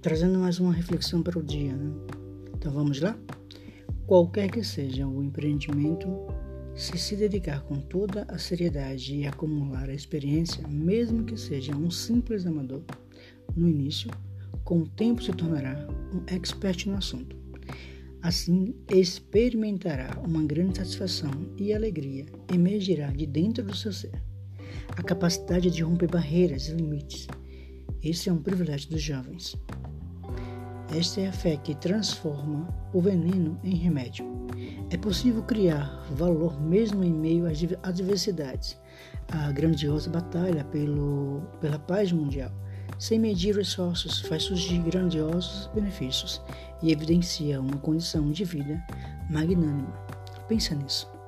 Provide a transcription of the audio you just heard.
trazendo mais uma reflexão para o dia, né? Então vamos lá? Qualquer que seja o empreendimento, se se dedicar com toda a seriedade e acumular a experiência, mesmo que seja um simples amador, no início, com o tempo se tornará um expert no assunto. Assim, experimentará uma grande satisfação e alegria emergirá de dentro do seu ser. A capacidade de romper barreiras e limites. Esse é um privilégio dos jovens. Esta é a fé que transforma o veneno em remédio. É possível criar valor mesmo em meio às adversidades. A grandiosa batalha pelo, pela paz mundial, sem medir esforços, faz surgir grandiosos benefícios e evidencia uma condição de vida magnânima. Pensa nisso.